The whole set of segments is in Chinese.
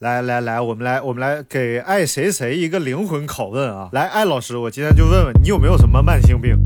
来来来，我们来我们来给爱谁谁一个灵魂拷问啊！来，艾老师，我今天就问问你有没有什么慢性病？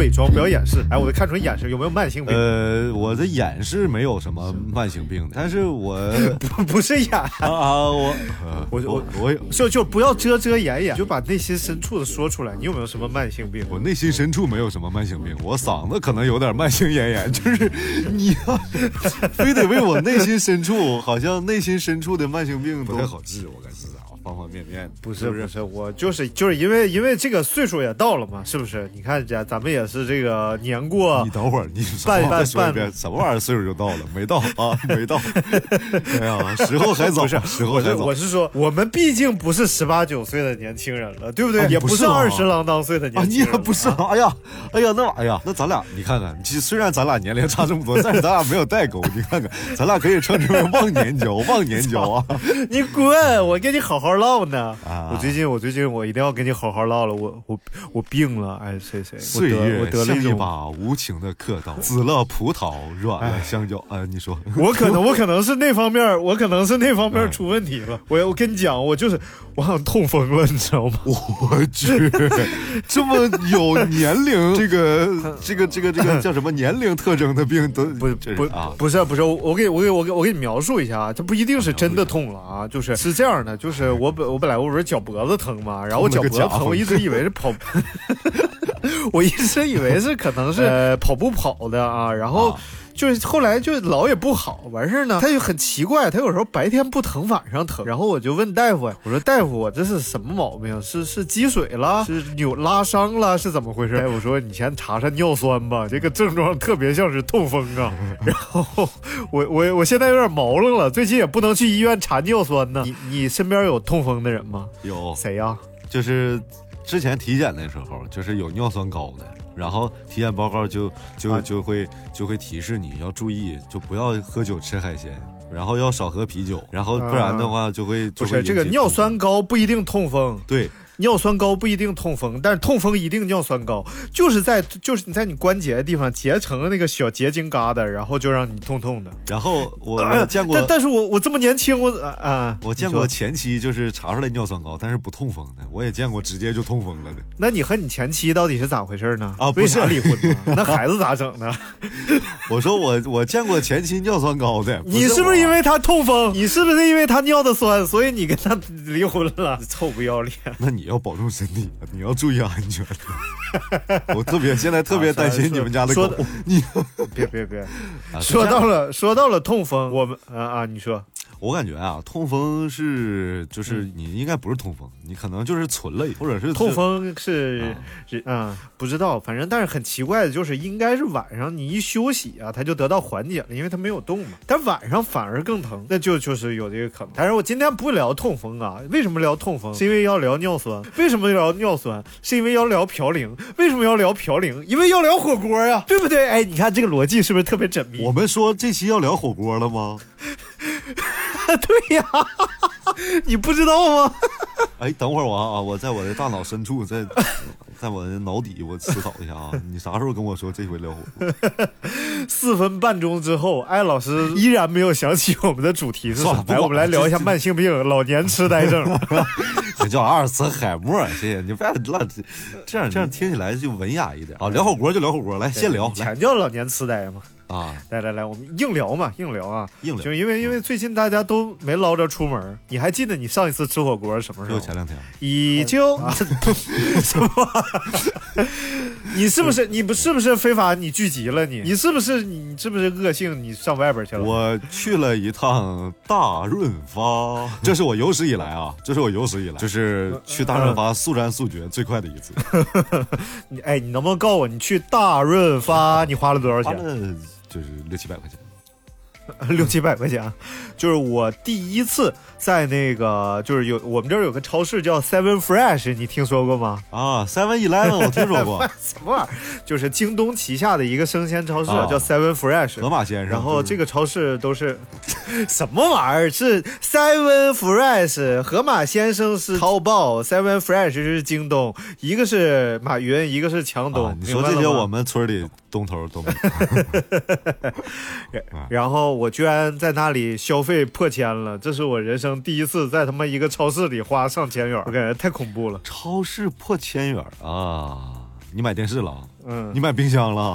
伪装，不要掩饰。哎，我得看出你眼神有没有慢性病。呃，我的眼是没有什么慢性病的，但是我 不不是眼啊，我我我我就就不要遮遮掩掩，就把内心深处的说出来。你有没有什么慢性病？我内心深处没有什么慢性病，我嗓子可能有点慢性咽炎，就是你要非得为我内心深处，好像内心深处的慢性病不太好治，我感觉。方方面面不是不是我就是就是因为因为这个岁数也到了嘛，是不是？你看咱咱们也是这个年过。你等会儿，你半半半什么玩意儿岁数就到了？没到啊，没到。哎呀，时候还早不是，时候还早。我是说，我们毕竟不是十八九岁的年轻人了，对不对？也不是二十郎当岁的年轻人。你也不是。哎呀，哎呀，那哎呀，那咱俩你看看，其实虽然咱俩年龄差这么多，但是咱俩没有代沟。你看看，咱俩可以称之为忘年交，忘年交啊！你滚！我跟你好好唠呢。我最近，我最近，我一定要跟你好好唠了。我我我病了，哎，谁谁？岁月像一把无情的刻刀，紫了葡萄，软了香蕉。哎，你说，我可能，我可能是那方面，我可能是那方面出问题了。我我跟你讲，我就是我好像痛风了，你知道吗？我去，这么有年龄，这个这个这个这个叫什么 年龄特征的病都不不啊？不是不是，我给我给我给我给你描述一下啊，这不一定是真的痛了啊，就是是这样的，就是我本我本来我。不是脚脖子疼嘛？然后我脚脖子疼，我一直以为是跑，我一直以为是可能是跑步跑的啊。然后就是后来就老也不好，完事儿呢，他就很奇怪，他有时候白天不疼，晚上疼。然后我就问大夫，我说大夫，我这是什么毛病？是是积水了？是扭拉伤了？是怎么回事？大夫说你先查查尿酸吧，这个症状特别像是痛风啊。然后我我我现在有点毛愣了，最近也不能去医院查尿酸呢。你你身边有痛风的人吗？有谁呀？就是之前体检的时候，就是有尿酸高的。然后体检报告就就就会就会提示你要注意，就不要喝酒吃海鲜，然后要少喝啤酒，然后不然的话就会不是这个尿酸高不一定痛风，对。尿酸高不一定痛风，但是痛风一定尿酸高，就是在就是你在你关节的地方结成了那个小结晶疙瘩，然后就让你痛痛的。然后我见过，但但是我我这么年轻，我啊，我见过前期就是查出来尿酸高，但是不痛风的，我也见过直接就痛风了的。那你和你前妻到底是咋回事呢？啊，为啥离婚呢？那孩子咋整呢？我说我我见过前妻尿酸高的，你是不是因为他痛风？你是不是因为他尿的酸，所以你跟他离婚了？臭不要脸！那你。要保重身体，你要注意安全。我特别现在特别担心你们家的狗。你别别别，说到了说到了痛风，我们啊啊，你说。我感觉啊，痛风是就是你应该不是痛风，你可能就是存了，或者是痛风是是嗯不知道，反正但是很奇怪的就是应该是晚上你一休息啊，它就得到缓解了，因为它没有动嘛。但晚上反而更疼，那就就是有这个可能。但是我今天不聊痛风啊，为什么聊痛风？是因为要聊尿酸。为什么聊尿酸？是因为要聊嘌呤。为什么要聊嘌呤？因为要聊火锅呀，对不对？哎，你看这个逻辑是不是特别缜密？我们说这期要聊火锅了吗？对呀，你不知道吗？哎，等会儿我啊，我在我的大脑深处，在在我的脑底，我思考一下啊。你啥时候跟我说这回聊火锅？四分半钟之后，艾老师依然没有想起我们的主题是啥。来，我们来聊一下慢性病——老年痴呆症。这叫阿尔茨海默，谢谢你。别乱，这样这样听起来就文雅一点啊。聊火锅就聊火锅，来先聊。全叫老年痴呆吗？啊，来来来，我们硬聊嘛，硬聊啊，硬聊。就因为因为最近大家都没捞着出门，你还记得你上一次吃火锅什么时候？就前两天。已经 什么？你是不是你不是不是非法你聚集了你？你是不是你是不是恶性你上外边去了？我去了一趟大润发，这是我有史以来啊，这是我有史以来就是去大润发速战速决最快的一次。你 哎，你能不能告诉我你去大润发你花了多少钱？就是六七百块钱，六七百块钱，就是我第一次在那个，就是有我们这儿有个超市叫 Seven Fresh，你听说过吗？啊，Seven Eleven 我听说过，什么玩意儿？就是京东旗下的一个生鲜超市，啊叫 Seven Fresh。河马先生。然后这个超市都是什么玩意儿？是 Seven Fresh，河马先生是淘宝，Seven Fresh 是京东，一个是马云，一个是强东。啊你说这些，我们村里东头都没。然后我居然在那里消费破千了，这是我人生第一次在他妈一个超市里花上千元，我感觉太恐怖了。超市破千元啊！你买电视了？嗯，你买冰箱了？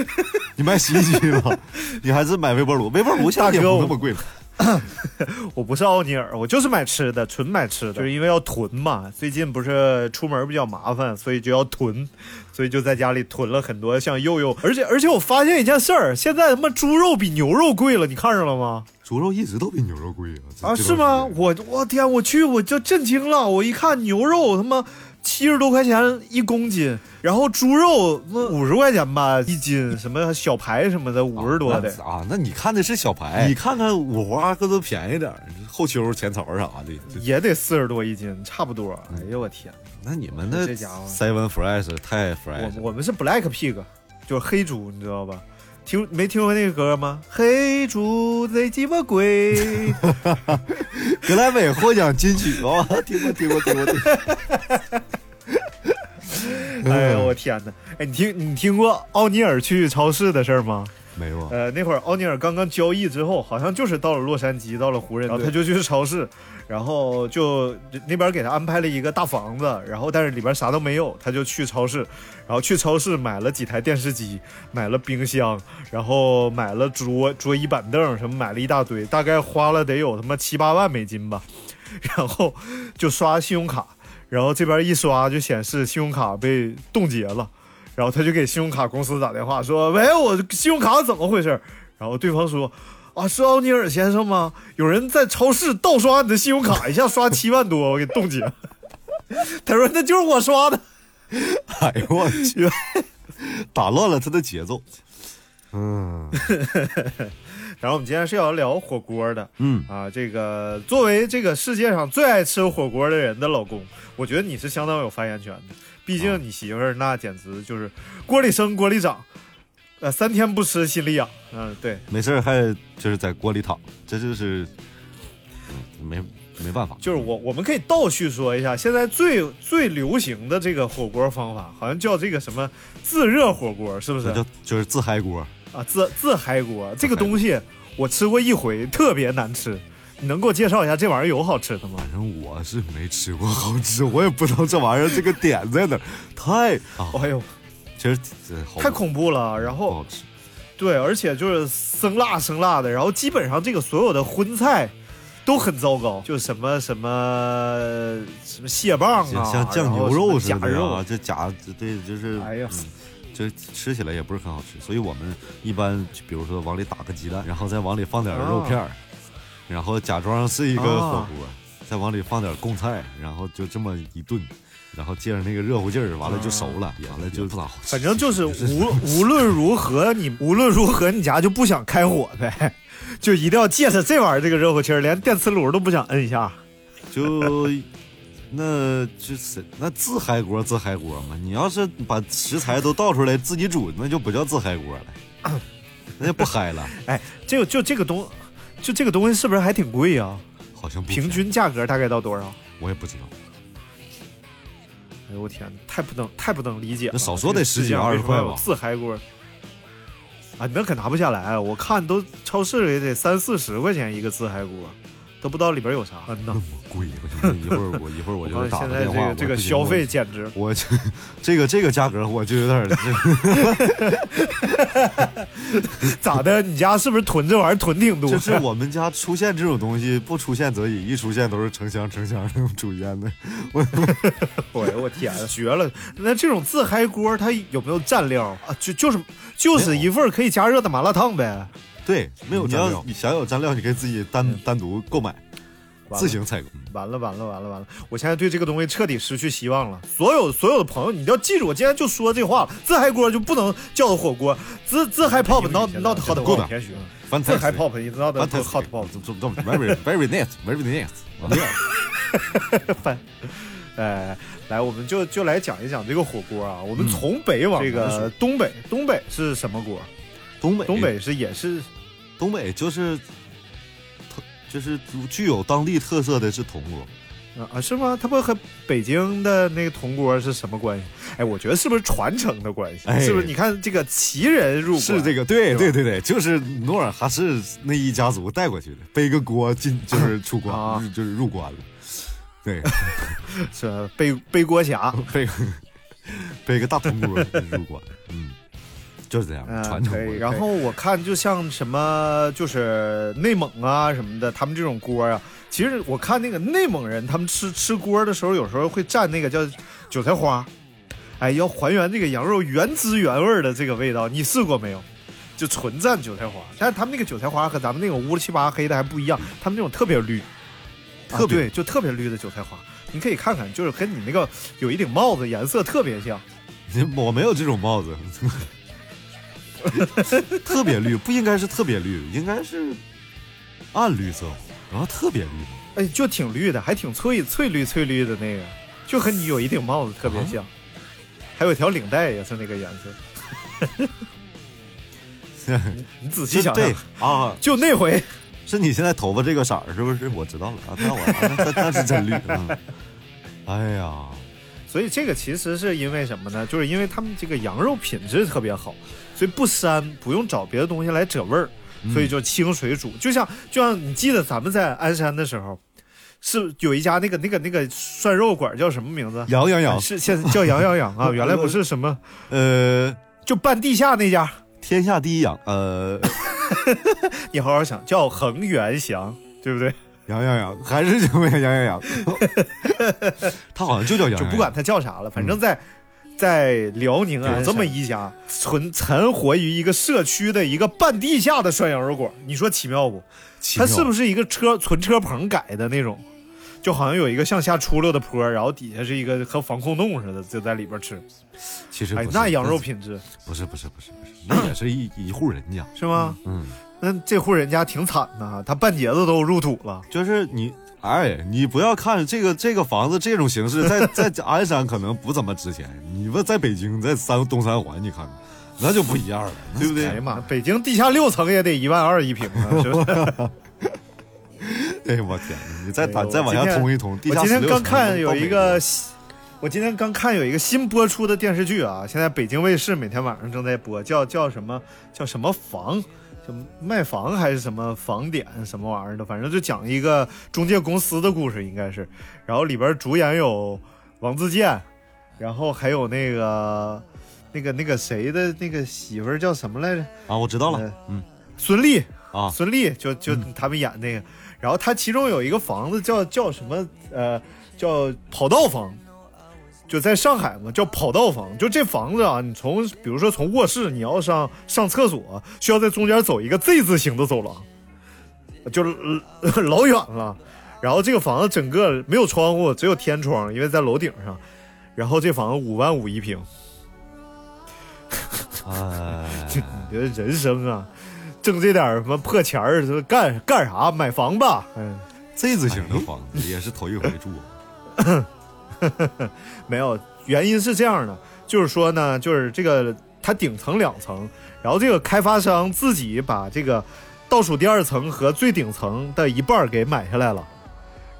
你买洗衣机了？你还是买微波炉？微波炉现在也不那么贵了。我不是奥尼尔，我就是买吃的，纯买吃的，就是因为要囤嘛。最近不是出门比较麻烦，所以就要囤，所以就在家里囤了很多像肉肉。而且而且我发现一件事儿，现在他妈猪肉比牛肉贵了，你看上了吗？猪肉一直都比牛肉贵啊！啊，是吗？我我天，我去我就震惊了，我一看牛肉他妈。七十多块钱一公斤，然后猪肉那五十块钱吧一斤，什么小排什么的五十多的啊。那你看的是小排，你看看五花各都便宜点，后丘、前槽啥的也得四十多一斤，差不多。哎呦我天，那你们那 Seven Fresh 太 fresh。我我们是 Black Pig，就是黑猪，你知道吧？听没听过那个歌吗？黑猪贼鸡巴鬼，格莱美获奖金曲哦，听过听过听过听过。哎呦我天哪！哎，你听你听过奥尼尔去超市的事儿吗？没有。呃，那会儿奥尼尔刚刚交易之后，好像就是到了洛杉矶，到了湖人，然后他就去超市，然后就那边给他安排了一个大房子，然后但是里边啥都没有，他就去超市，然后去超市买了几台电视机，买了冰箱，然后买了桌桌椅板凳什么，买了一大堆，大概花了得有他妈七八万美金吧，然后就刷信用卡。然后这边一刷就显示信用卡被冻结了，然后他就给信用卡公司打电话说：“喂，我信用卡怎么回事？”然后对方说：“啊，是奥尼尔先生吗？有人在超市盗刷你的信用卡，一下刷七万多，我给冻结。” 他说：“那就是我刷的。” 哎呦我去，打乱了他的节奏。嗯。然后我们今天是要聊火锅的，嗯啊，这个作为这个世界上最爱吃火锅的人的老公，我觉得你是相当有发言权的。毕竟你媳妇儿那简直就是锅里生锅里长，呃，三天不吃心里痒。嗯，对，没事还就是在锅里躺，这就是，嗯，没没办法。就是我我们可以倒叙说一下，现在最最流行的这个火锅方法，好像叫这个什么自热火锅，是不是？就就是自嗨锅。啊，自自嗨锅这个东西我吃过一回，特别难吃。你能给我介绍一下这玩意儿有好吃的吗？反正我是没吃过好吃，我也不知道这玩意儿这个点在哪，太……哎呦，其实太恐怖了。然后好吃，对，而且就是生辣生辣的，然后基本上这个所有的荤菜都很糟糕，就什么什么什么蟹棒啊，像酱牛肉似的啊，这假对，就是哎呀。嗯就吃起来也不是很好吃，所以我们一般比如说往里打个鸡蛋，然后再往里放点肉片儿，啊、然后假装是一个火锅，啊、再往里放点贡菜，然后就这么一炖，然后借着那个热乎劲儿，完了就熟了，啊、完了就不咋好吃。反正就是无无论如何，你无论如何你家就不想开火呗，就一定要借着这玩意儿这个热乎气儿，连电磁炉都不想摁一下，就。那就是那自嗨锅自嗨锅嘛，你要是把食材都倒出来自己煮，那就不叫自嗨锅了，那就不嗨了。哎，这个就这个东，就这个东西是不是还挺贵啊？好像平均价格大概到多少？我也不知道。哎呦我天，太不能太不能理解了！那少说得十几二十块吧。自嗨锅啊，那可拿不下来，我看都超市里得三四十块钱一个自嗨锅。都不知道里边有啥，嗯那么贵，一会儿我一会儿我就打个电话。现在这个这个消费简直，我这个这个价格我就有点 咋的？你家是不是囤这玩意儿囤挺多？就是我们家出现这种东西，不出现则已，一出现都是成箱成箱那种出现的。我 我我天，绝了！那这种自嗨锅它有没有蘸料啊？就就是就是一份可以加热的麻辣烫呗。对，没有蘸料。你想有蘸料，你可以自己单单独购买。自行采购。完了完了完了完了！我现在对这个东西彻底失去希望了。所有所有的朋友，你要记住，我今天就说这话了：自嗨锅就不能叫火锅，自自嗨 pop not not hot pop。自嗨 pop is not hot pop，very very nice very nice。翻，哎，来，我们就就来讲一讲这个火锅啊。我们从北往这个东北，东北是什么锅？东北东北是也是，东北就是。就是具有当地特色的是铜锅，啊啊是吗？它不和北京的那个铜锅是什么关系？哎，我觉得是不是传承的关系？是不是？你看这个旗人入是这个，对对对对，就是努尔哈赤那一家族带过去的，背个锅进就是出关，就是入关了。对，是背背锅侠，背背个大铜锅入关，嗯。就是这样，传承。然后我看，就像什么，就是内蒙啊什么的，他们这种锅啊，其实我看那个内蒙人，他们吃吃锅的时候，有时候会蘸那个叫韭菜花，哎，要还原这个羊肉原汁原味的这个味道。你试过没有？就纯蘸韭菜花，但是他们那个韭菜花和咱们那种乌七八黑的还不一样，他们那种特别绿，特别就特别绿的韭菜花，你可以看看，就是跟你那个有一顶帽子颜色特别像。我没有这种帽子。特别绿不应该是特别绿，应该是暗绿色，然后特别绿，哎，就挺绿的，还挺翠翠绿翠绿的那个，就和你有一顶帽子特别像，还有条领带也是那个颜色。你仔细想想啊，就那回是你现在头发这个色儿是不是？我知道了啊，那我那那是真绿。哎呀，所以这个其实是因为什么呢？就是因为他们这个羊肉品质特别好。所以不膻，不用找别的东西来遮味儿，所以就清水煮。就像就像你记得咱们在鞍山的时候，是有一家那个那个那个涮肉馆叫什么名字？羊羊羊是现在叫羊羊羊啊，原来不是什么呃，就半地下那家天下第一羊呃，你好好想，叫恒源祥，对不对？羊羊羊还是叫羊羊羊，他好像就叫羊，就不管他叫啥了，反正在。在辽宁啊，有这么一家存存活于一个社区的一个半地下的涮羊肉馆，你说奇妙不？它是不是一个车存车棚改的那种？就好像有一个向下出溜的坡，然后底下是一个和防空洞似的，就在里边吃。其实那羊肉品质不是不是不是不是，那也是一一户人家是吗？嗯，那这户人家挺惨的，他半截子都入土了。就是你。哎，你不要看这个这个房子这种形式，在在 鞍山可能不怎么值钱。你问在北京，在三东三环，你看，那就不一样了，对不对？哎呀妈，北京地下六层也得一万二一平啊！是不是 哎呦我天，你再打再往下通一通，我今天刚看有一个，我今天刚看有一个新播出的电视剧啊，现在北京卫视每天晚上正在播，叫叫什么叫什么房。卖房还是什么房点什么玩意儿的，反正就讲一个中介公司的故事，应该是。然后里边主演有王自健，然后还有那个那个那个谁的那个媳妇叫什么来着？啊，我知道了，嗯，孙俪啊，孙俪就就他们演那个。然后他其中有一个房子叫叫什么？呃，叫跑道房。就在上海嘛，叫跑道房。就这房子啊，你从比如说从卧室，你要上上厕所，需要在中间走一个 Z 字形的走廊，就老远了。然后这个房子整个没有窗户，只有天窗，因为在楼顶上。然后这房子五万五一平。哎，你觉得人生啊，挣这点什么破钱儿，干干啥？买房吧。嗯，Z 字形的房子也是头一回住。没有，原因是这样的，就是说呢，就是这个它顶层两层，然后这个开发商自己把这个倒数第二层和最顶层的一半给买下来了，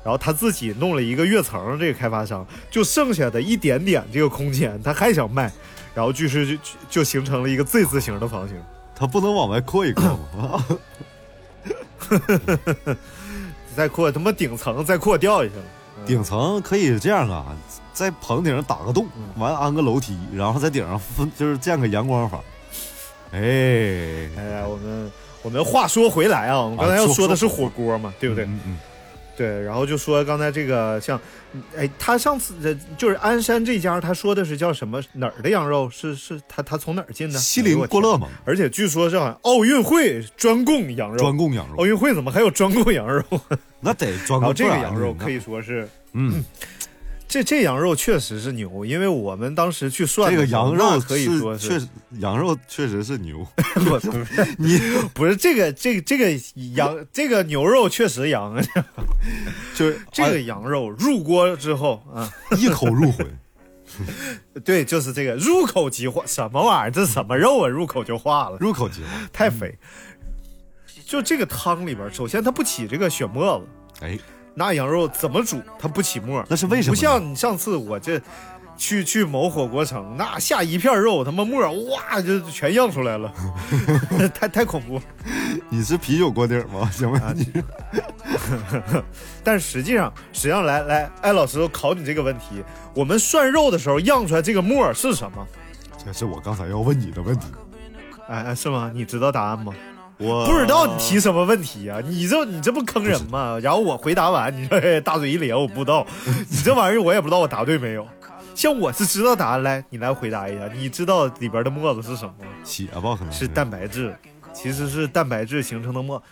然后他自己弄了一个跃层，这个开发商就剩下的一点点这个空间，他还想卖，然后就是就就形成了一个 Z 字形的房型，他不能往外扩一扩吗？再扩，他妈顶层再扩掉下去了。顶层可以这样啊，在棚顶上打个洞，完安个楼梯，然后在顶上分就是建个阳光房。哎，哎呀，我们我们话说回来啊，我们刚才要说的是火锅嘛，对不对？嗯嗯。对，然后就说刚才这个像，哎，他上次的就是鞍山这家，他说的是叫什么哪儿的羊肉？是是他他从哪儿进的？西林过乐吗？而且据说是奥运会专供羊肉，专供羊肉。奥运会怎么还有专供羊肉？那得专供。这个羊肉可以说是，嗯。这这羊肉确实是牛，因为我们当时去涮这个羊肉可以说是确实羊肉确实是牛。不是你不是这个这个这个羊这个牛肉确实羊啊，就是这个羊肉入锅之后啊，一口入魂。对，就是这个入口即化，什么玩意儿？这什么肉啊？入口就化了，入口即化，太肥。就这个汤里边，首先它不起这个血沫子，哎。那羊肉怎么煮它不起沫？那是为什么？不像你上次我这去去某火锅城，那下一片肉，他妈沫哇就全漾出来了，太太恐怖。你是啤酒锅底吗？行吧你。但实际上，实际上来来，艾老师考你这个问题：我们涮肉的时候漾出来这个沫是什么？这是我刚才要问你的问题。哎哎，是吗？你知道答案吗？我不知道你提什么问题啊？你这你这不坑人吗？然后我回答完，你说大嘴一咧，我不知道。你这玩意儿我也不知道我答对没有。像我是知道答案，来你来回答一下，你知道里边的沫子是什么吗？血吧，可能是蛋白质，其实是蛋白质形成的沫。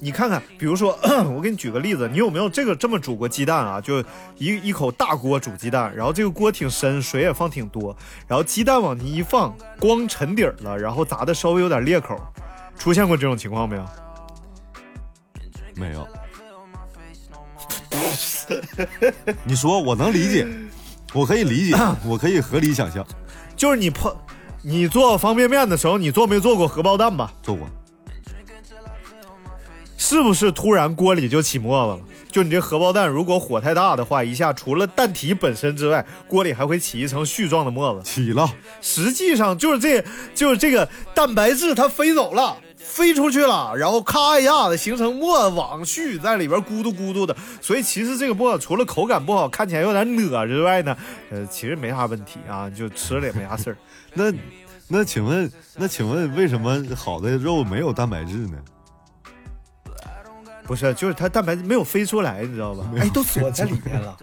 你看看，比如说 我给你举个例子，你有没有这个这么煮过鸡蛋啊？就一一口大锅煮鸡蛋，然后这个锅挺深，水也放挺多，然后鸡蛋往进一放，光沉底了，然后砸的稍微有点裂口。出现过这种情况没有？没有。你说我能理解，我可以理解，我可以合理想象。就是你碰，你做方便面的时候，你做没做过荷包蛋吧？做过。是不是突然锅里就起沫子了？就你这荷包蛋，如果火太大的话，一下除了蛋体本身之外，锅里还会起一层絮状的沫子。起了。实际上就是这，就是这个蛋白质它飞走了。飞出去了，然后咔一下子形成沫网絮在里边咕嘟咕嘟的，所以其实这个沫除了口感不好，看起来有点 nữa 之外呢，呃，其实没啥问题啊，就吃了也没啥事儿。那那请问，那请问为什么好的肉没有蛋白质呢？不是，就是它蛋白质没有飞出来，你知道吧？哎，都锁在里面了。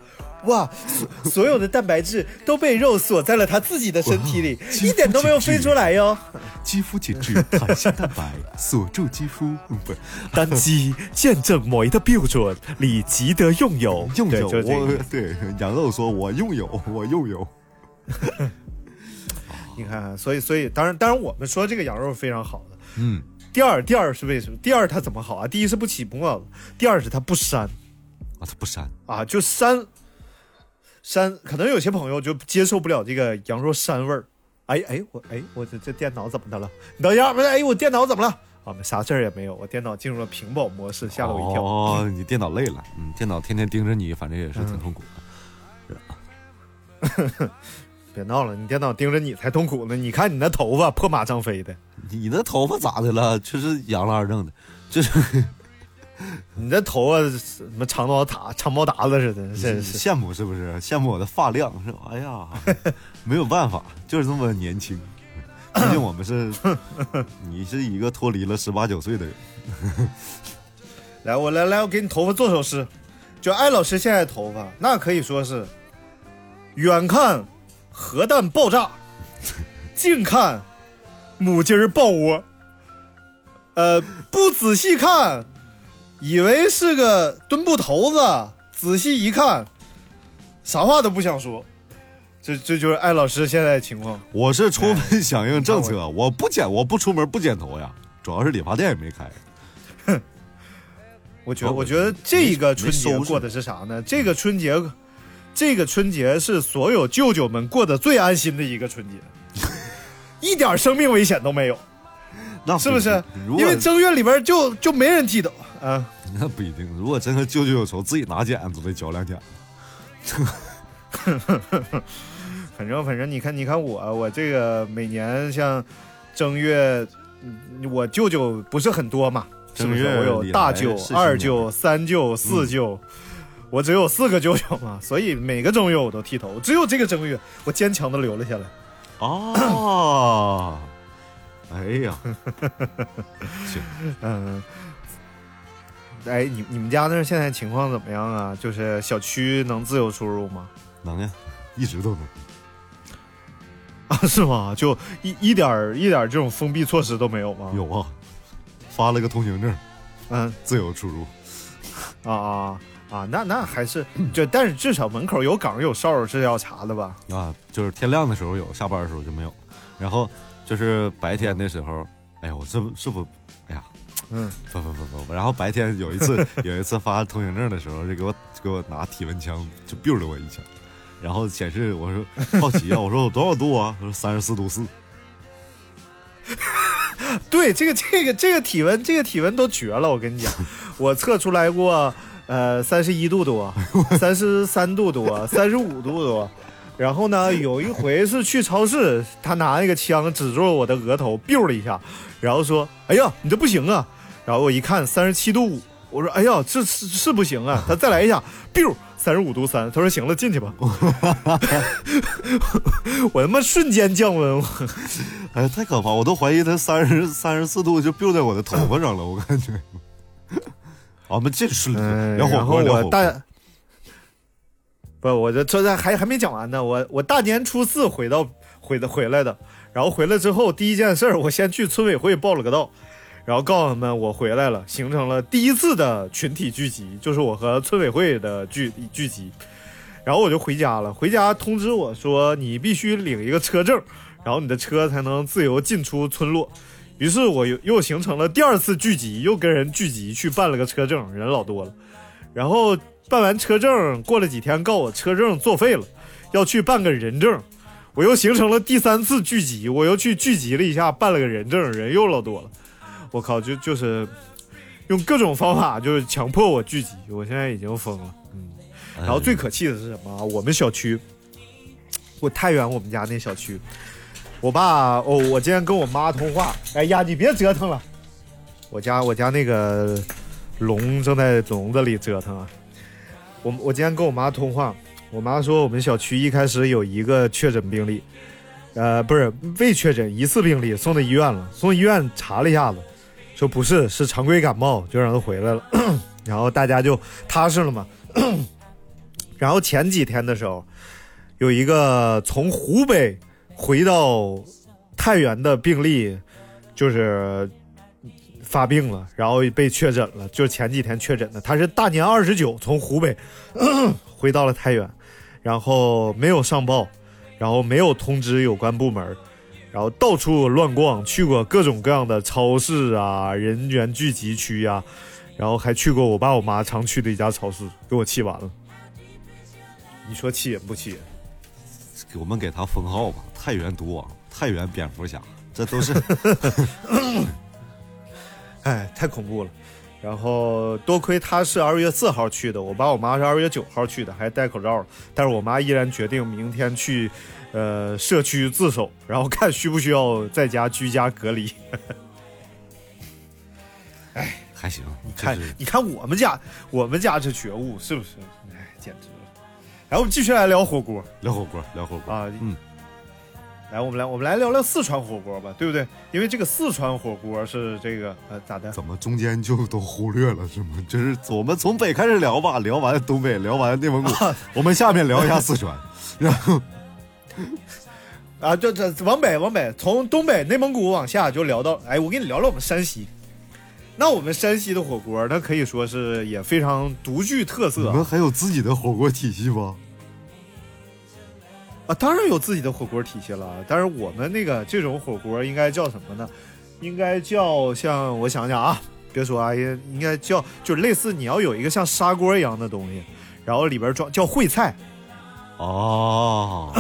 哇，所有的蛋白质都被肉锁在了他自己的身体里，一点都没有飞出来哟。肌肤紧致，弹性蛋白锁住肌肤，不，单击见证美的标准，你值得拥有。拥有我，对羊肉说：“我拥有，我拥有。”你看，所以，所以，当然，当然，我们说这个羊肉非常好的。嗯。第二，第二是为什么？第二它怎么好啊？第一是不起沫子，第二是它不膻。啊，它不膻啊，就膻。膻，可能有些朋友就接受不了这个羊肉膻味儿。哎哎，我哎我这这电脑怎么的了？你等一下，不是哎我电脑怎么了？啊，啥事儿也没有，我电脑进入了屏保模式，吓了我一跳。哦，你电脑累了，嗯，电脑天天盯着你，反正也是挺痛苦的。别闹了，你电脑盯着你才痛苦呢。你看你那头发破马张飞的，你那头发咋的了？就是杨了二正的，就是。你这头发什么长毛塔长毛达子似的，真是羡慕是不是？羡慕我的发量是吧？哎呀，没有办法，就是这么年轻。毕竟我们是，你是一个脱离了十八九岁的人。来，我来来，我给你头发做首诗。就艾老师现在头发，那可以说是远看核弹爆炸，近看母鸡抱窝。呃，不仔细看。以为是个墩布头子，仔细一看，啥话都不想说。这这就是艾老师现在的情况。我是充分响应政策，我不剪，我不出门不剪头呀。主要是理发店也没开。哼，我觉得，我觉得这个春节过的是啥呢？这个春节，这个春节是所有舅舅们过得最安心的一个春节，一点生命危险都没有。那是不是？因为正月里边就就没人剃头。啊，那不一定。如果真和舅舅有仇，自己拿剪子得嚼两剪子。反 正反正，你看你看我，我这个每年像正月，我舅舅不是很多嘛？是不是我有大舅、二舅、三舅、四舅，我只有四个舅舅嘛，所以每个正月我都剃头。只有这个正月，我坚强的留了下来。哦，哎呀，行，嗯。哎，你你们家那现在情况怎么样啊？就是小区能自由出入吗？能呀，一直都能。啊，是吗？就一一点一点这种封闭措施都没有吗？有啊，发了个通行证，嗯，自由出入。啊啊啊！那那还是就，但是至少门口有岗有哨是要查的吧？啊，就是天亮的时候有，下班的时候就没有。然后就是白天的时候，哎呀，我这是不，哎呀，嗯，不不不不。然后白天有一次 有一次发通行证的时候，就给我给我拿体温枪就 biu 了我一枪，然后显示我说好奇啊，我说我多少度啊？他说三十四度四。对，这个这个这个体温，这个体温都绝了，我跟你讲，我测出来过，呃，三十一度多，三十三度多，三十五度多。然后呢，有一回是去超市，他拿那个枪指住了我的额头，biu 了一下，然后说：“哎呀，你这不行啊！”然后我一看三十七度五，我说：“哎呀，这是是不行啊！” 他再来一下，biu 三十五度三，他说：“行了，进去吧。”我他妈瞬间降温，哎呀，太可怕！我都怀疑他三十三十四度就 biu 在我的头发上了，我感觉。我们继续聊火锅，聊火锅。不，我这这还还没讲完呢。我我大年初四回到回的回来的，然后回来之后第一件事儿，我先去村委会报了个到，然后告诉他们我回来了，形成了第一次的群体聚集，就是我和村委会的聚聚集。然后我就回家了，回家通知我说你必须领一个车证，然后你的车才能自由进出村落。于是我又又形成了第二次聚集，又跟人聚集去办了个车证，人老多了，然后。办完车证，过了几天，告我车证作废了，要去办个人证。我又形成了第三次聚集，我又去聚集了一下，办了个人证，人又老多了。我靠，就就是用各种方法，就是强迫我聚集。我现在已经疯了，嗯。然后最可气的是什么？我们小区，我太原我们家那小区，我爸哦，我今天跟我妈通话，哎呀，你别折腾了，我家我家那个龙正在笼子里折腾啊。我我今天跟我妈通话，我妈说我们小区一开始有一个确诊病例，呃，不是未确诊疑似病例，送到医院了。送医院查了一下子，说不是，是常规感冒，就让他回来了。然后大家就踏实了嘛。然后前几天的时候，有一个从湖北回到太原的病例，就是。发病了，然后被确诊了，就是前几天确诊的。他是大年二十九从湖北 回到了太原，然后没有上报，然后没有通知有关部门，然后到处乱逛，去过各种各样的超市啊、人员聚集区呀，然后还去过我爸我妈常去的一家超市，给我气完了。你说气人不气人？我们给他封号吧，太原毒王、太原蝙蝠侠，这都是。哎，太恐怖了！然后多亏他是二月四号去的，我爸我妈是二月九号去的，还戴口罩。但是我妈依然决定明天去，呃，社区自首，然后看需不需要在家居家隔离。哎，还行，你看，你看我们家，我们家这觉悟是不是？哎，简直了！然后我们继续来聊火锅，聊火锅，聊火锅啊，嗯。来，我们来，我们来聊聊四川火锅吧，对不对？因为这个四川火锅是这个呃咋的？怎么中间就都忽略了是吗？就是我们从北开始聊吧，聊完东北，聊完内蒙古，我们下面聊一下四川，然后啊，这这往北往北，从东北内蒙古往下就聊到，哎，我跟你聊聊我们山西。那我们山西的火锅，那可以说是也非常独具特色。你们还有自己的火锅体系吗？啊，当然有自己的火锅体系了，但是我们那个这种火锅应该叫什么呢？应该叫像我想想啊，别说啊，应应该叫就类似你要有一个像砂锅一样的东西，然后里边装叫烩菜。哦，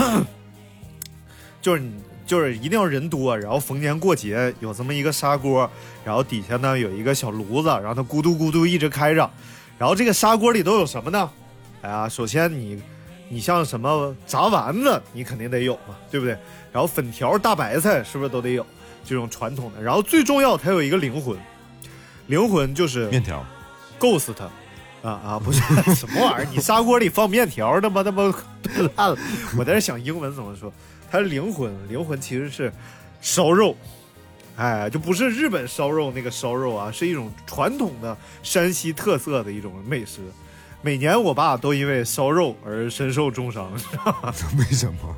就是你就是一定要人多，然后逢年过节有这么一个砂锅，然后底下呢有一个小炉子，然后它咕嘟咕嘟一直开着，然后这个砂锅里都有什么呢？哎呀，首先你。你像什么炸丸子，你肯定得有嘛，对不对？然后粉条、大白菜是不是都得有？这种传统的。然后最重要，它有一个灵魂，灵魂就是面条，ghost，啊啊，不是什么玩意儿？你砂锅里放面条，他妈他妈烂了！我在这想英文怎么说？它是灵魂，灵魂其实是烧肉，哎，就不是日本烧肉那个烧肉啊，是一种传统的山西特色的一种美食。每年我爸都因为烧肉而身受重伤，为什么？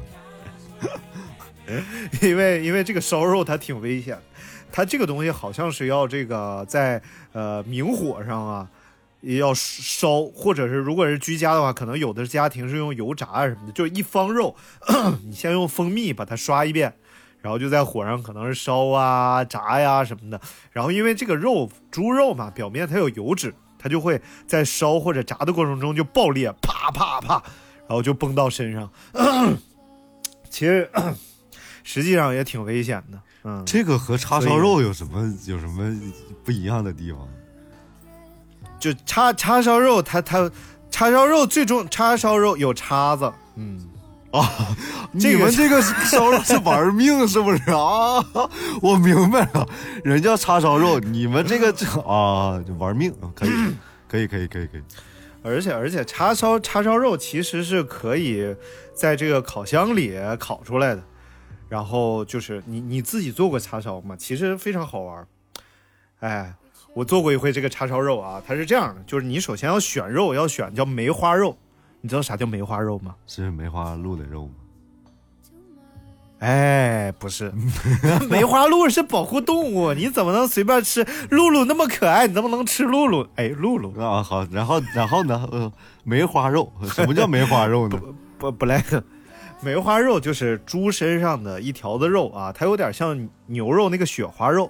因为因为这个烧肉它挺危险，它这个东西好像是要这个在呃明火上啊，也要烧，或者是如果是居家的话，可能有的家庭是用油炸啊什么的，就是一方肉，你先用蜂蜜把它刷一遍。然后就在火上可能是烧啊、炸呀什么的，然后因为这个肉猪肉嘛，表面它有油脂，它就会在烧或者炸的过程中就爆裂，啪啪啪，然后就崩到身上。其实 实际上也挺危险的。嗯，这个和叉烧肉有什么有什么不一样的地方？就叉叉烧肉，它它叉烧肉最终叉烧肉有叉子，嗯。啊，你们这个烧肉是玩命是不是啊？我明白了，人家叉烧肉，你们这个啊玩命，可以，可以，可以，可以，可以。而且而且叉烧叉烧肉其实是可以在这个烤箱里烤出来的，然后就是你你自己做过叉烧吗？其实非常好玩。哎，我做过一回这个叉烧肉啊，它是这样的，就是你首先要选肉，要选叫梅花肉。你知道啥叫梅花肉吗？是梅花鹿的肉吗？哎，不是，梅花鹿是保护动物，你怎么能随便吃？露露那么可爱，你怎么能吃露露？哎，露露啊，好，然后然后呢？呃，梅花肉，什么叫梅花肉呢？不不来，梅花肉就是猪身上的一条子肉啊，它有点像牛肉那个雪花肉。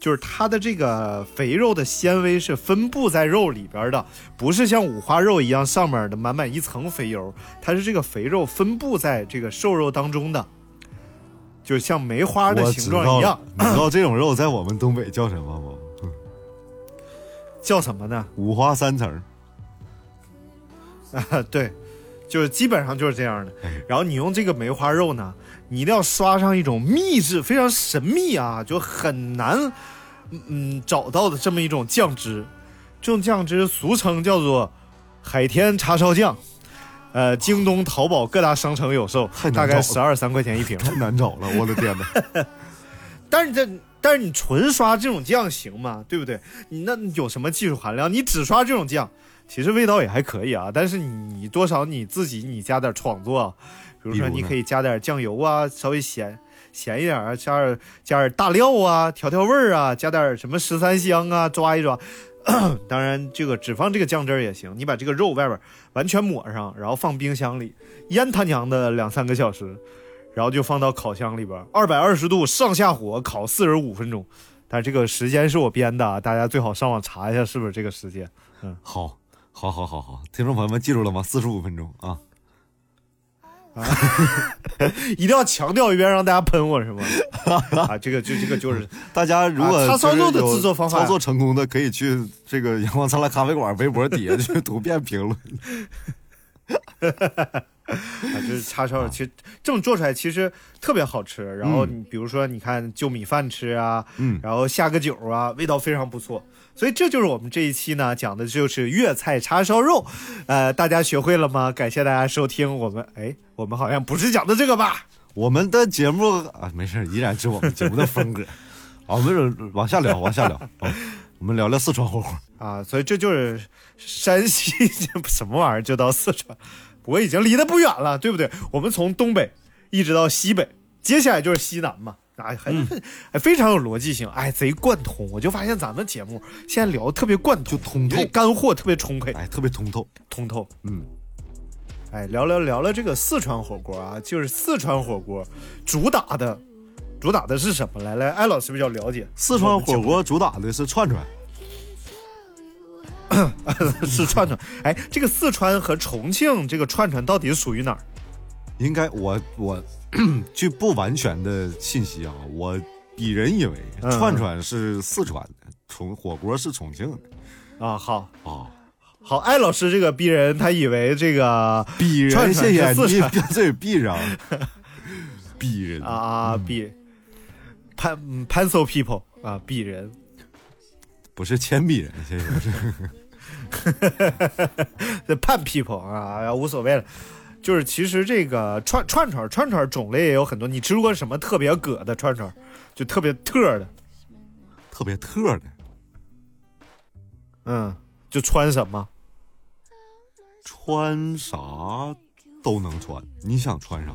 就是它的这个肥肉的纤维是分布在肉里边的，不是像五花肉一样上面的满满一层肥油，它是这个肥肉分布在这个瘦肉当中的，就像梅花的形状一样。你知道这种肉在我们东北叫什么吗？叫什么呢？五花三层。啊，对，就是基本上就是这样的。然后你用这个梅花肉呢？你一定要刷上一种秘制、非常神秘啊，就很难，嗯，找到的这么一种酱汁。这种酱汁俗称叫做海天叉烧酱，呃，京东、淘宝各大商城有售，大概十二三块钱一瓶，太难找了，我的天哪！但是这，但是你纯刷这种酱行吗？对不对？你那有什么技术含量？你只刷这种酱，其实味道也还可以啊。但是你多少你自己你加点创作。比如说，你可以加点酱油啊，稍微咸咸一点啊，加点加点大料啊，调调味儿啊，加点什么十三香啊，抓一抓。当然，这个只放这个酱汁也行。你把这个肉外边完全抹上，然后放冰箱里腌他娘的两三个小时，然后就放到烤箱里边，二百二十度上下火烤四十五分钟。但这个时间是我编的啊，大家最好上网查一下是不是这个时间。嗯，好，好，好，好，好，听众朋友们记住了吗？四十五分钟啊。啊，一定要强调一遍，让大家喷我是吗？啊，这个就这个就是 大家如果叉烧肉的制作方法操作成功的，可以去这个阳光灿烂咖啡馆微博底下去图片评论。啊，就是叉烧肉，其实这么做出来其实特别好吃。然后你比如说，你看就米饭吃啊，嗯，然后下个酒啊，味道非常不错。所以这就是我们这一期呢讲的就是粤菜叉烧肉，呃，大家学会了吗？感谢大家收听我们，哎，我们好像不是讲的这个吧？我们的节目啊，没事，依然是我们节目的风格。好，我们往下聊，往下聊，我们聊聊四川火锅啊。所以这就是山西 什么玩意儿，就到四川。我已经离得不远了，对不对？我们从东北一直到西北，接下来就是西南嘛，啊，很还非常有逻辑性，哎，贼贯通。我就发现咱们节目现在聊的特别贯通，就通透，干货特别充沛，哎，特别通透，通透。嗯，哎，聊聊聊聊这个四川火锅啊，就是四川火锅主打的，主打的是什么？来来，艾老师比较了解，四川火锅主打的是串串。是串串，哎，这个四川和重庆这个串串到底属于哪儿？应该我我据 不完全的信息啊，我鄙人以为串串是四川的，重火锅是重庆的。啊。好。啊，好，艾老师这个鄙人他以为这个鄙人，谢谢你干脆闭上。鄙人。啊，鄙。潘潘 so people 啊，鄙人不是铅笔人，谢谢。这叛 people 啊，无所谓了。就是其实这个串串串串串种类也有很多。你吃过什么特别葛的串串？就特别特的特别特的，嗯，就穿什么，穿啥都能穿，你想穿啥，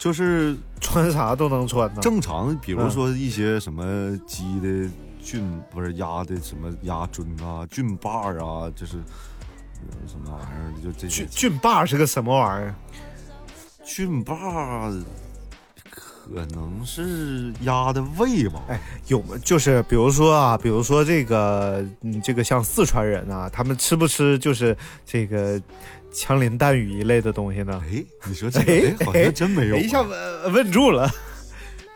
就是穿啥都能穿呢。正常，比如说一些什么鸡的菌，不是鸭的什么鸭尊啊、菌把啊，就是什么玩意儿，就这些菌菌把是个什么玩意儿？菌把。可能是鸭的胃吧？哎，有就是比如说啊，比如说这个，嗯，这个像四川人啊，他们吃不吃就是这个枪林弹雨一类的东西呢？哎，你说这哎，好像真没有，一下问问住了，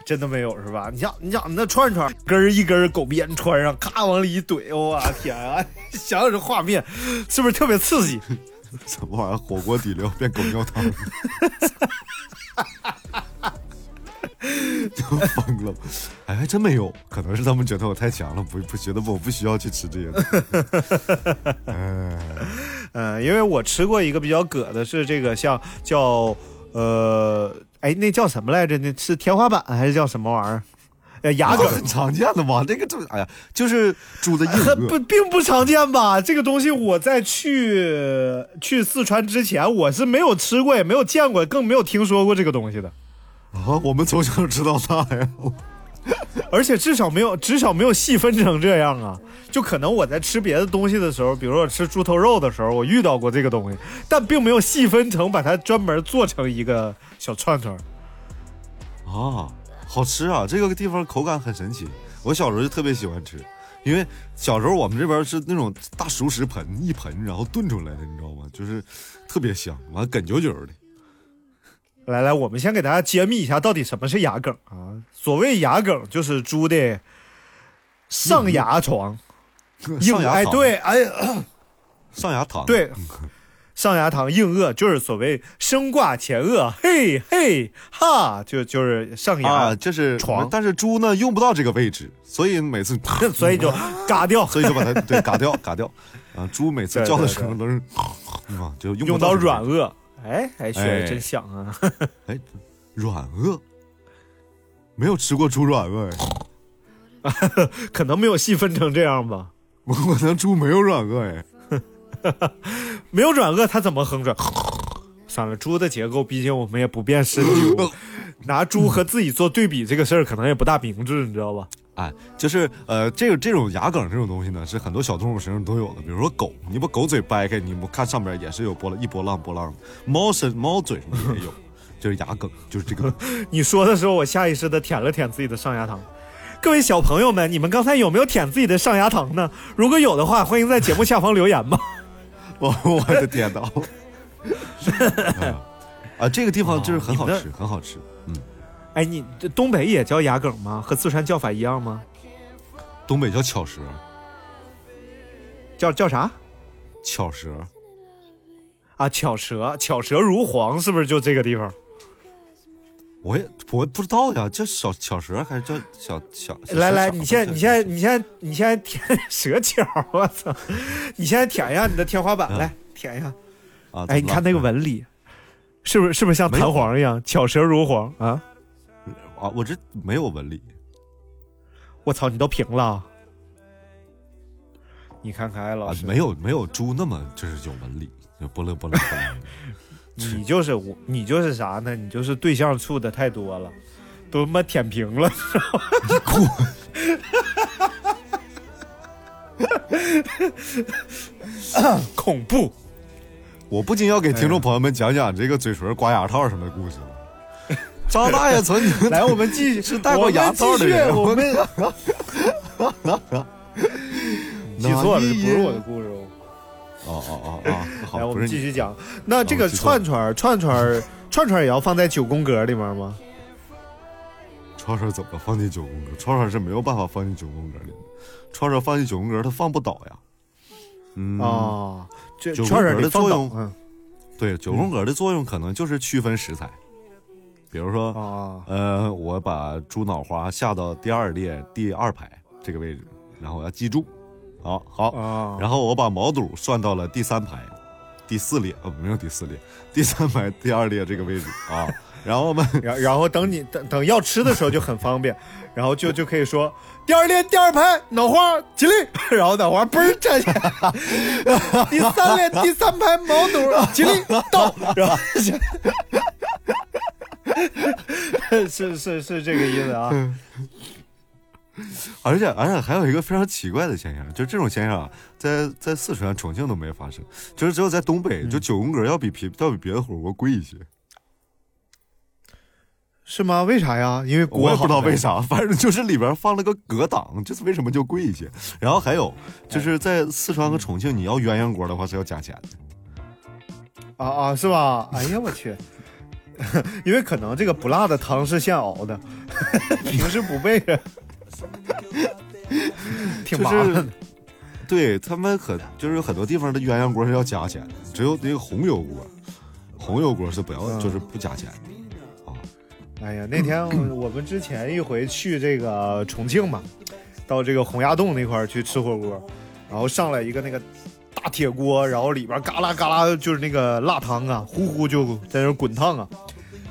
真的没有是吧？你想，你想那串串根一根狗鞭穿上，咔往里一怼，我天啊！想想这画面，是不是特别刺激？什么玩意儿？火锅底料变狗尿汤？就疯了，哎，还真没有，可能是他们觉得我太强了，不不觉得我不需要去吃这些。嗯嗯，因为我吃过一个比较葛的，是这个像叫呃，哎，那叫什么来着？那是天花板还是叫什么玩意儿？呃，牙梗很常见的嘛，这个就哎呀，就是猪的硬 腭，不并不常见吧？这个东西我在去去四川之前，我是没有吃过，也没有见过，更没有听说过这个东西的。啊，我们从小吃到大呀，而且至少没有，至少没有细分成这样啊。就可能我在吃别的东西的时候，比如说吃猪头肉的时候，我遇到过这个东西，但并没有细分成把它专门做成一个小串串。啊，好吃啊！这个地方口感很神奇，我小时候就特别喜欢吃，因为小时候我们这边是那种大熟食盆一盆，然后炖出来的，你知道吗？就是特别香，完梗啾啾的。来来，我们先给大家揭秘一下，到底什么是牙梗啊？所谓牙梗，就是猪的上牙床，上牙哎，对，哎，上牙膛，对，上牙膛硬腭，就是所谓生挂前腭，嘿嘿哈，就就是上牙，就是床。但是猪呢，用不到这个位置，所以每次，所以就嘎掉，所以就把它对嘎掉，嘎掉。啊，猪每次叫的时候都是，啊，就用到软腭。哎，还学的真像啊！哎，软腭，没有吃过猪软腭哎，可能没有细分成这样吧。我可能猪没有软腭哎，没有软腭，它怎么哼着？算了，猪的结构，毕竟我们也不辨深究，拿猪和自己做对比，这个事儿可能也不大明智，你知道吧？哎，就是呃，这个这种牙梗这种东西呢，是很多小动物身上都有的。比如说狗，你把狗嘴掰开，你不看上边也是有波浪一波浪波浪的。猫身猫嘴上也有，就是牙梗，就是这个。你说的时候，我下意识的舔了舔自己的上牙膛。各位小朋友们，你们刚才有没有舔自己的上牙膛呢？如果有的话，欢迎在节目下方留言吧。我我的天哪！啊，这个地方就是很好吃，很好吃。嗯。哎，你这东北也叫牙梗吗？和四川叫法一样吗？东北叫巧舌，叫叫啥？巧舌啊，巧舌，巧舌如簧，是不是就这个地方？我也我不知道呀，叫小巧舌还是叫小小？来来，你先你先你先你先舔 舌巧，我操！你先舔一下你的天花板，来舔一下。啊，哎，你看那个纹理，是不是是不是像弹簧一样？巧舌如簧啊！啊，我这没有纹理。我操，你都平了？你看看，艾老师，没有没有猪那么就是有纹理，就波乐波乐。你就是我，你就是啥呢？你就是对象处的太多了，都他妈舔平了，你滚！恐怖！我不禁要给听众朋友们讲讲这个嘴唇刮牙套什么的故事了。张大爷曾经来，我们继续 是戴过牙套的人。我们 记错了，这不是我的故事哦。哦哦哦哦，好，来我们继续讲。那这个串串串串串串也要放在九宫格里面吗？串串怎么放进九宫格？串串是没有办法放进九宫格里的。串串放进九宫格，它放不倒呀。嗯啊，这九宫格的作用，嗯，对，九宫格的作用可能就是区分食材。比如说，呃，我把猪脑花下到第二列第二排这个位置，然后我要记住，好好，然后我把毛肚算到了第三排第四列，呃，没有第四列，第三排第二列这个位置啊，然后我们，然然后等你等等要吃的时候就很方便，然后就就可以说第二列第二排脑花起立，然后脑花嘣儿站起来，第三列第三排毛肚起立到，然后 是是是这个意思啊。而且而且还有一个非常奇怪的现象，就这种现象啊，在在四川、重庆都没发生，就是只有在东北，就九宫格要比皮要比别的火锅贵一些。是吗？为啥呀？因为我也不知道为啥，反正就是里边放了个隔挡，就是为什么就贵一些。然后还有就是在四川和重庆，你要鸳鸯锅的话是要加钱的。啊啊，是吧？哎呀，我去！因为可能这个不辣的汤是现熬的，平时不备着，挺麻烦的。对他们很就是很多地方的鸳鸯锅是要加钱的，只有那个红油锅，红油锅是不要，就是不加钱的。哎呀，那天我们之前一回去这个重庆嘛，到这个洪崖洞那块儿去吃火锅，然后上来一个那个大铁锅，然后里边嘎啦嘎啦就是那个辣汤啊，呼呼就在那滚烫啊。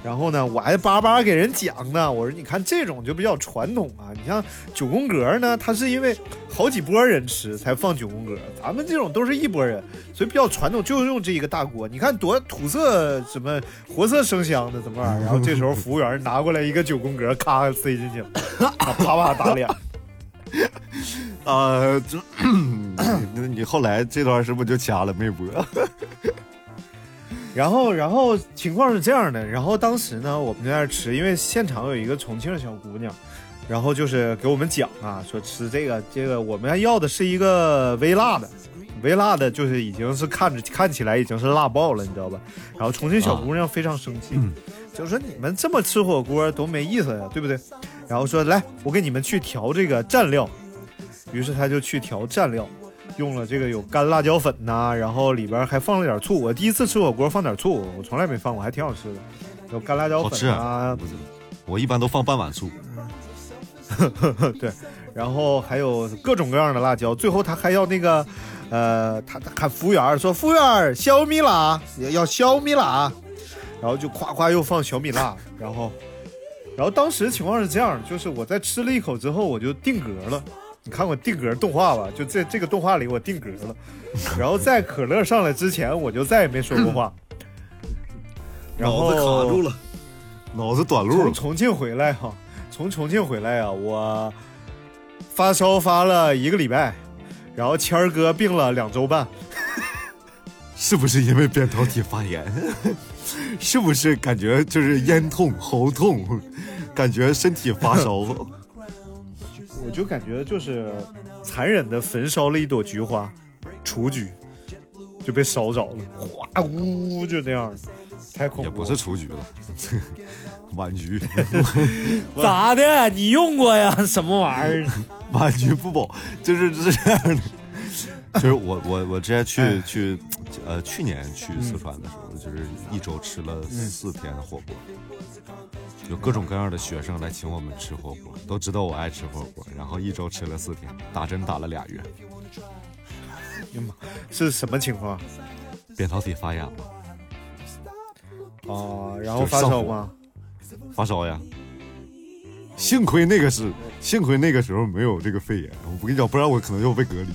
然后呢，我还巴巴给人讲呢。我说，你看这种就比较传统啊。你像九宫格呢，它是因为好几波人吃才放九宫格，咱们这种都是一波人，所以比较传统，就用这一个大锅。你看多土色，什么活色生香的，怎么玩意儿？然后这时候服务员拿过来一个九宫格，咔塞进去了，啪啪打脸。啊，这，那 你后来这段是不是就掐了没播？然后，然后情况是这样的，然后当时呢，我们在那儿吃，因为现场有一个重庆小姑娘，然后就是给我们讲啊，说吃这个，这个我们要的是一个微辣的，微辣的，就是已经是看着看起来已经是辣爆了，你知道吧？然后重庆小姑娘非常生气，就说你们这么吃火锅多没意思呀，对不对？然后说来，我给你们去调这个蘸料，于是他就去调蘸料。用了这个有干辣椒粉呐，然后里边还放了点醋。我第一次吃火锅放点醋，我从来没放过，还挺好吃的。有干辣椒粉啊，我一般都放半碗醋。对，然后还有各种各样的辣椒。最后他还要那个，呃，他喊服务员说：“服务员，小米辣，要小米辣。”然后就夸夸又放小米辣，然后，然后当时情况是这样，就是我在吃了一口之后，我就定格了。你看过定格动画吧？就在这个动画里，我定格了。然后在可乐上来之前，我就再也没说过话。脑子卡住了，脑子短路了。从重庆回来哈，从重庆回来呀，我发烧发了一个礼拜，然后谦儿哥病了两周半。是不是因为扁桃体发炎？是不是感觉就是咽痛、喉痛，感觉身体发烧？我就感觉就是残忍的焚烧了一朵菊花，雏菊就被烧着了，哗呜就那样，太恐怖。也不是雏菊了，晚菊。咋的？你用过呀？什么玩意儿？晚菊不保，就是是这样的。就是我我我之前去去呃去年去四川的时候，就是一周吃了四天的火锅。有各种各样的学生来请我们吃火锅，都知道我爱吃火锅，然后一周吃了四天，打针打了俩月。哎妈，是什么情况？扁桃体发炎了。哦，然后发烧吗？发烧呀。幸亏那个是，幸亏那个时候没有这个肺炎。我跟你讲，不然我可能要被隔离。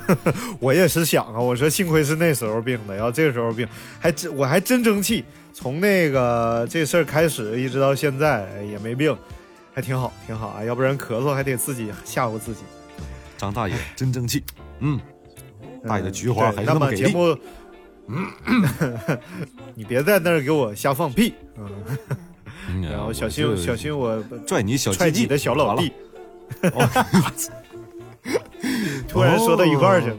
我也是想啊，我说幸亏是那时候病的，要这个时候病，还真我还真争气。从那个这事儿开始，一直到现在也没病，还挺好，挺好啊。要不然咳嗽还得自己吓唬自己。张大爷真争气，嗯，大爷的菊花还是那么给力。节目，你别在那儿给我瞎放屁，嗯，然后小心小心我拽你小踹你的小老弟。突然说到一块儿去，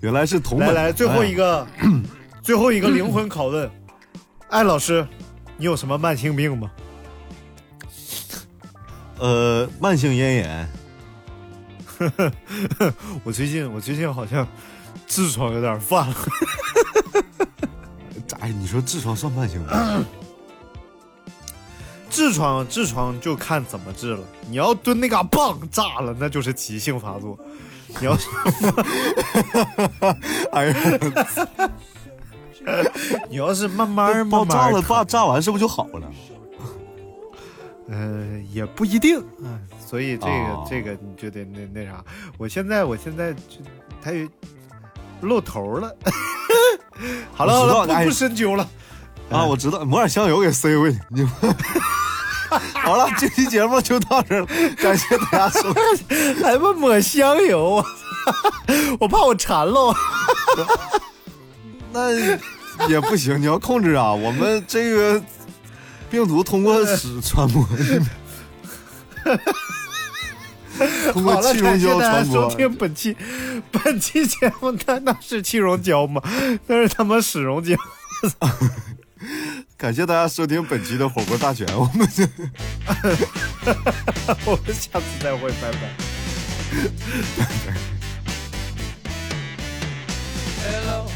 原来是同来来，最后一个，最后一个灵魂拷问。艾老师，你有什么慢性病吗？呃，慢性咽炎。我最近我最近好像痔疮有点犯了。哎？你说痔疮算慢性病？痔疮痔疮就看怎么治了。你要蹲那嘎棒炸了，那就是急性发作。你要，哎呀。你要是慢慢爆慢慢炸了，爆炸完是不是就好了？呃，也不一定，嗯，所以这个、哦这个你就得那那啥。我现在我现在就他有露头了。好 了好了，不不深究了。啊，我知道，抹点香油给塞回去。你们 好了，这期节目就到这了，感谢大家收听。还不抹香油，我怕我馋喽。那也不行，你要控制啊！我们这个病毒通过屎传播，通过，气溶胶传播。收听本期本期节目，那那是气溶胶吗？那是他妈屎溶胶。感谢大家收听本期的火锅大全，我们就 我们下次再会，拜拜。Hello,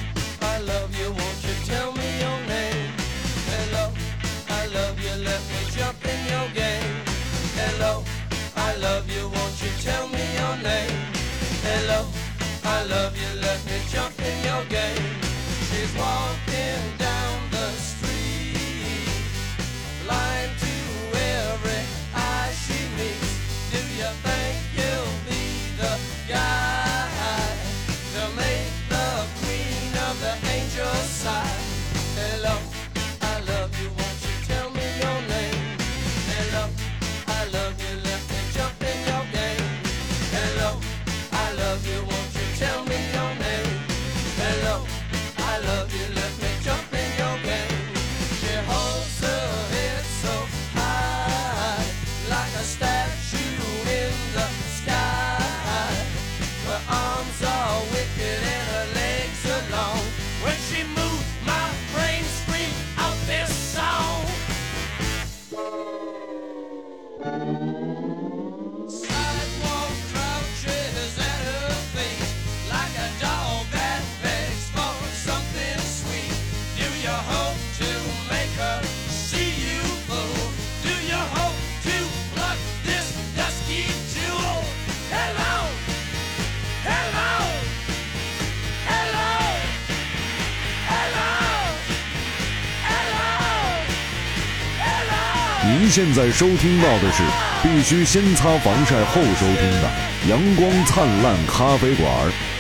现在收听到的是必须先擦防晒后收听的阳光灿烂咖啡馆。